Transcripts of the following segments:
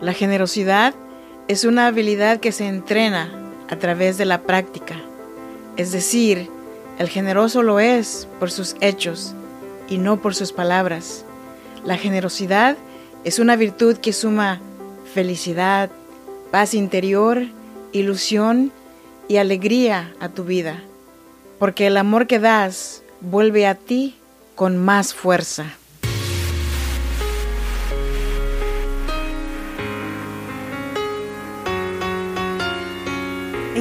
La generosidad es una habilidad que se entrena a través de la práctica. Es decir, el generoso lo es por sus hechos y no por sus palabras. La generosidad es una virtud que suma felicidad, paz interior, ilusión y alegría a tu vida, porque el amor que das vuelve a ti con más fuerza.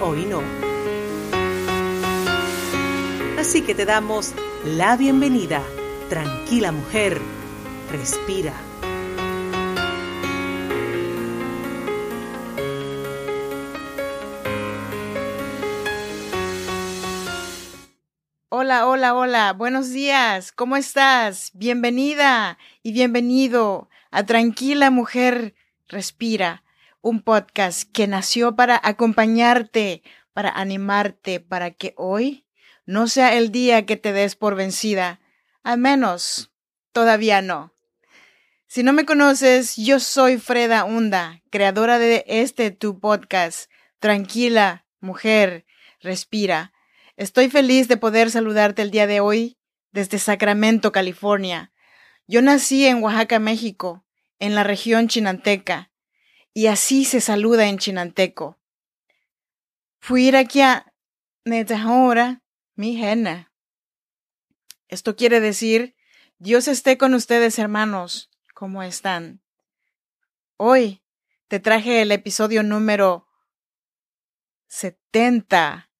hoy no. Así que te damos la bienvenida. Tranquila mujer, respira. Hola, hola, hola, buenos días, ¿cómo estás? Bienvenida y bienvenido a Tranquila Mujer Respira, un podcast que nació para acompañarte, para animarte, para que hoy no sea el día que te des por vencida, al menos todavía no. Si no me conoces, yo soy Freda Hunda, creadora de este tu podcast, Tranquila, Mujer, Respira. Estoy feliz de poder saludarte el día de hoy desde Sacramento, California. Yo nací en Oaxaca, México, en la región chinanteca, y así se saluda en chinanteco. Fui aquí a Netahora, mi jena. Esto quiere decir, Dios esté con ustedes, hermanos, ¿cómo están? Hoy te traje el episodio número 70.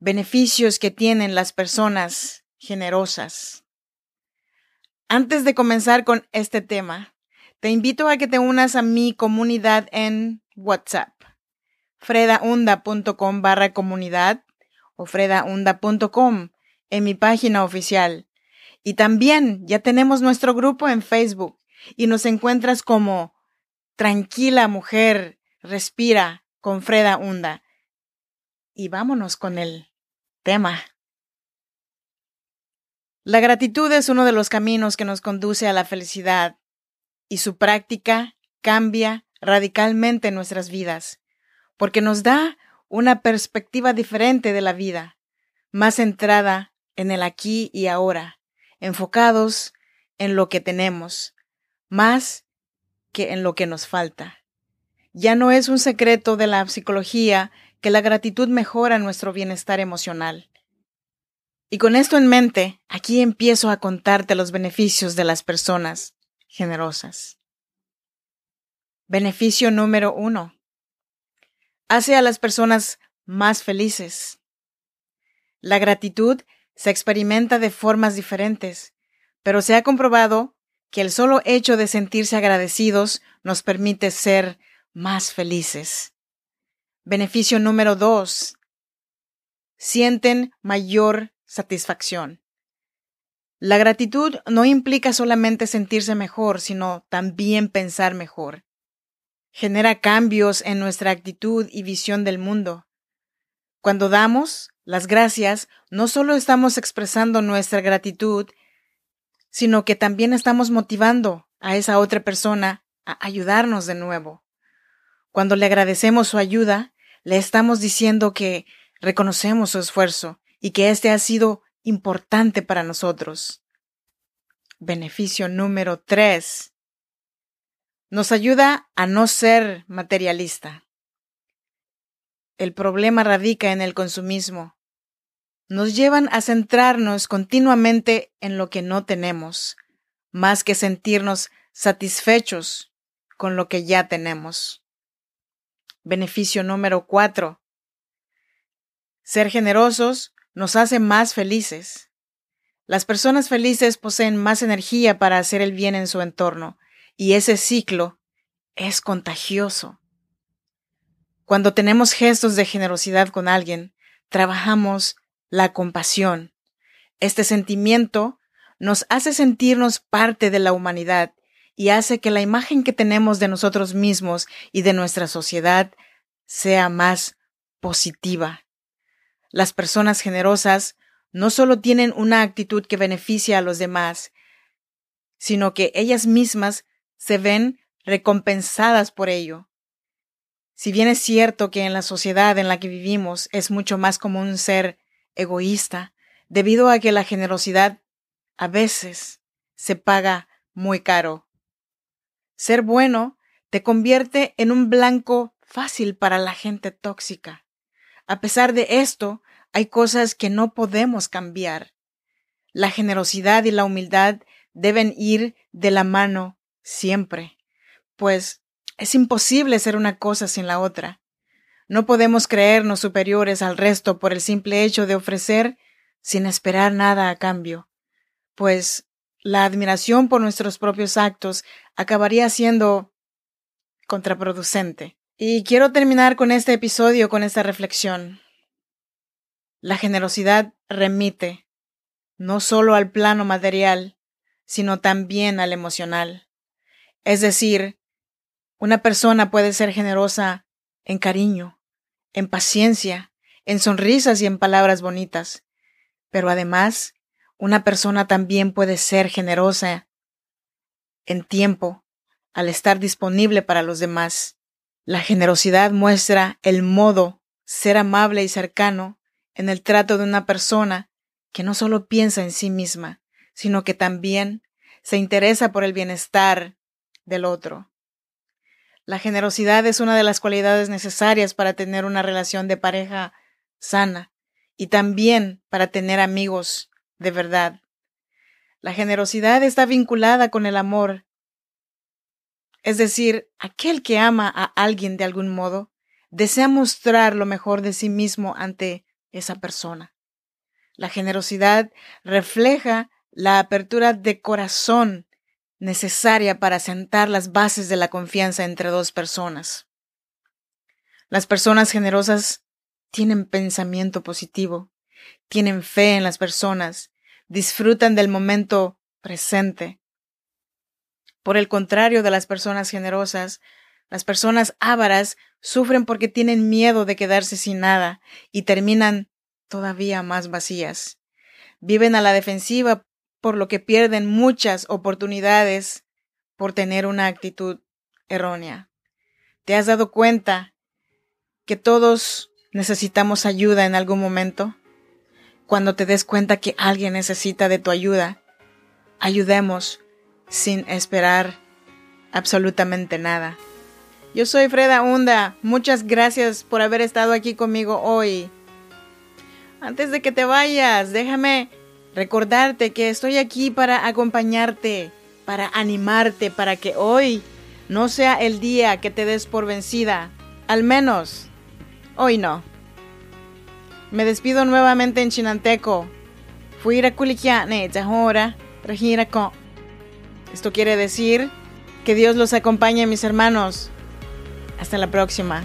Beneficios que tienen las personas generosas. Antes de comenzar con este tema, te invito a que te unas a mi comunidad en WhatsApp, fredaunda.com barra comunidad o fredaunda.com en mi página oficial. Y también ya tenemos nuestro grupo en Facebook y nos encuentras como Tranquila Mujer, Respira con Freda Hunda. Y vámonos con el tema. La gratitud es uno de los caminos que nos conduce a la felicidad y su práctica cambia radicalmente nuestras vidas, porque nos da una perspectiva diferente de la vida, más centrada en el aquí y ahora, enfocados en lo que tenemos, más que en lo que nos falta. Ya no es un secreto de la psicología que la gratitud mejora nuestro bienestar emocional. Y con esto en mente, aquí empiezo a contarte los beneficios de las personas generosas. Beneficio número uno. Hace a las personas más felices. La gratitud se experimenta de formas diferentes, pero se ha comprobado que el solo hecho de sentirse agradecidos nos permite ser más felices. Beneficio número dos. Sienten mayor satisfacción. La gratitud no implica solamente sentirse mejor, sino también pensar mejor. Genera cambios en nuestra actitud y visión del mundo. Cuando damos las gracias, no solo estamos expresando nuestra gratitud, sino que también estamos motivando a esa otra persona a ayudarnos de nuevo. Cuando le agradecemos su ayuda, le estamos diciendo que reconocemos su esfuerzo y que éste ha sido importante para nosotros. Beneficio número tres. Nos ayuda a no ser materialista. El problema radica en el consumismo. Nos llevan a centrarnos continuamente en lo que no tenemos, más que sentirnos satisfechos con lo que ya tenemos. Beneficio número cuatro. Ser generosos nos hace más felices. Las personas felices poseen más energía para hacer el bien en su entorno, y ese ciclo es contagioso. Cuando tenemos gestos de generosidad con alguien, trabajamos la compasión. Este sentimiento nos hace sentirnos parte de la humanidad y hace que la imagen que tenemos de nosotros mismos y de nuestra sociedad sea más positiva. Las personas generosas no solo tienen una actitud que beneficia a los demás, sino que ellas mismas se ven recompensadas por ello. Si bien es cierto que en la sociedad en la que vivimos es mucho más común ser egoísta, debido a que la generosidad a veces se paga muy caro. Ser bueno te convierte en un blanco fácil para la gente tóxica. A pesar de esto, hay cosas que no podemos cambiar. La generosidad y la humildad deben ir de la mano siempre, pues es imposible ser una cosa sin la otra. No podemos creernos superiores al resto por el simple hecho de ofrecer sin esperar nada a cambio, pues la admiración por nuestros propios actos acabaría siendo contraproducente. Y quiero terminar con este episodio con esta reflexión. La generosidad remite no solo al plano material, sino también al emocional. Es decir, una persona puede ser generosa en cariño, en paciencia, en sonrisas y en palabras bonitas, pero además, una persona también puede ser generosa en tiempo, al estar disponible para los demás. La generosidad muestra el modo ser amable y cercano en el trato de una persona que no solo piensa en sí misma, sino que también se interesa por el bienestar del otro. La generosidad es una de las cualidades necesarias para tener una relación de pareja sana y también para tener amigos de verdad. La generosidad está vinculada con el amor. Es decir, aquel que ama a alguien de algún modo desea mostrar lo mejor de sí mismo ante esa persona. La generosidad refleja la apertura de corazón necesaria para sentar las bases de la confianza entre dos personas. Las personas generosas tienen pensamiento positivo, tienen fe en las personas, disfrutan del momento presente. Por el contrario de las personas generosas, las personas ávaras sufren porque tienen miedo de quedarse sin nada y terminan todavía más vacías. Viven a la defensiva por lo que pierden muchas oportunidades por tener una actitud errónea. ¿Te has dado cuenta que todos necesitamos ayuda en algún momento? Cuando te des cuenta que alguien necesita de tu ayuda, ayudemos sin esperar absolutamente nada. Yo soy Freda Hunda. Muchas gracias por haber estado aquí conmigo hoy. Antes de que te vayas, déjame Recordarte que estoy aquí para acompañarte, para animarte, para que hoy no sea el día que te des por vencida. Al menos, hoy no. Me despido nuevamente en chinanteco. Fui a Kulikiane, Jahora, con. Esto quiere decir que Dios los acompañe, mis hermanos. Hasta la próxima.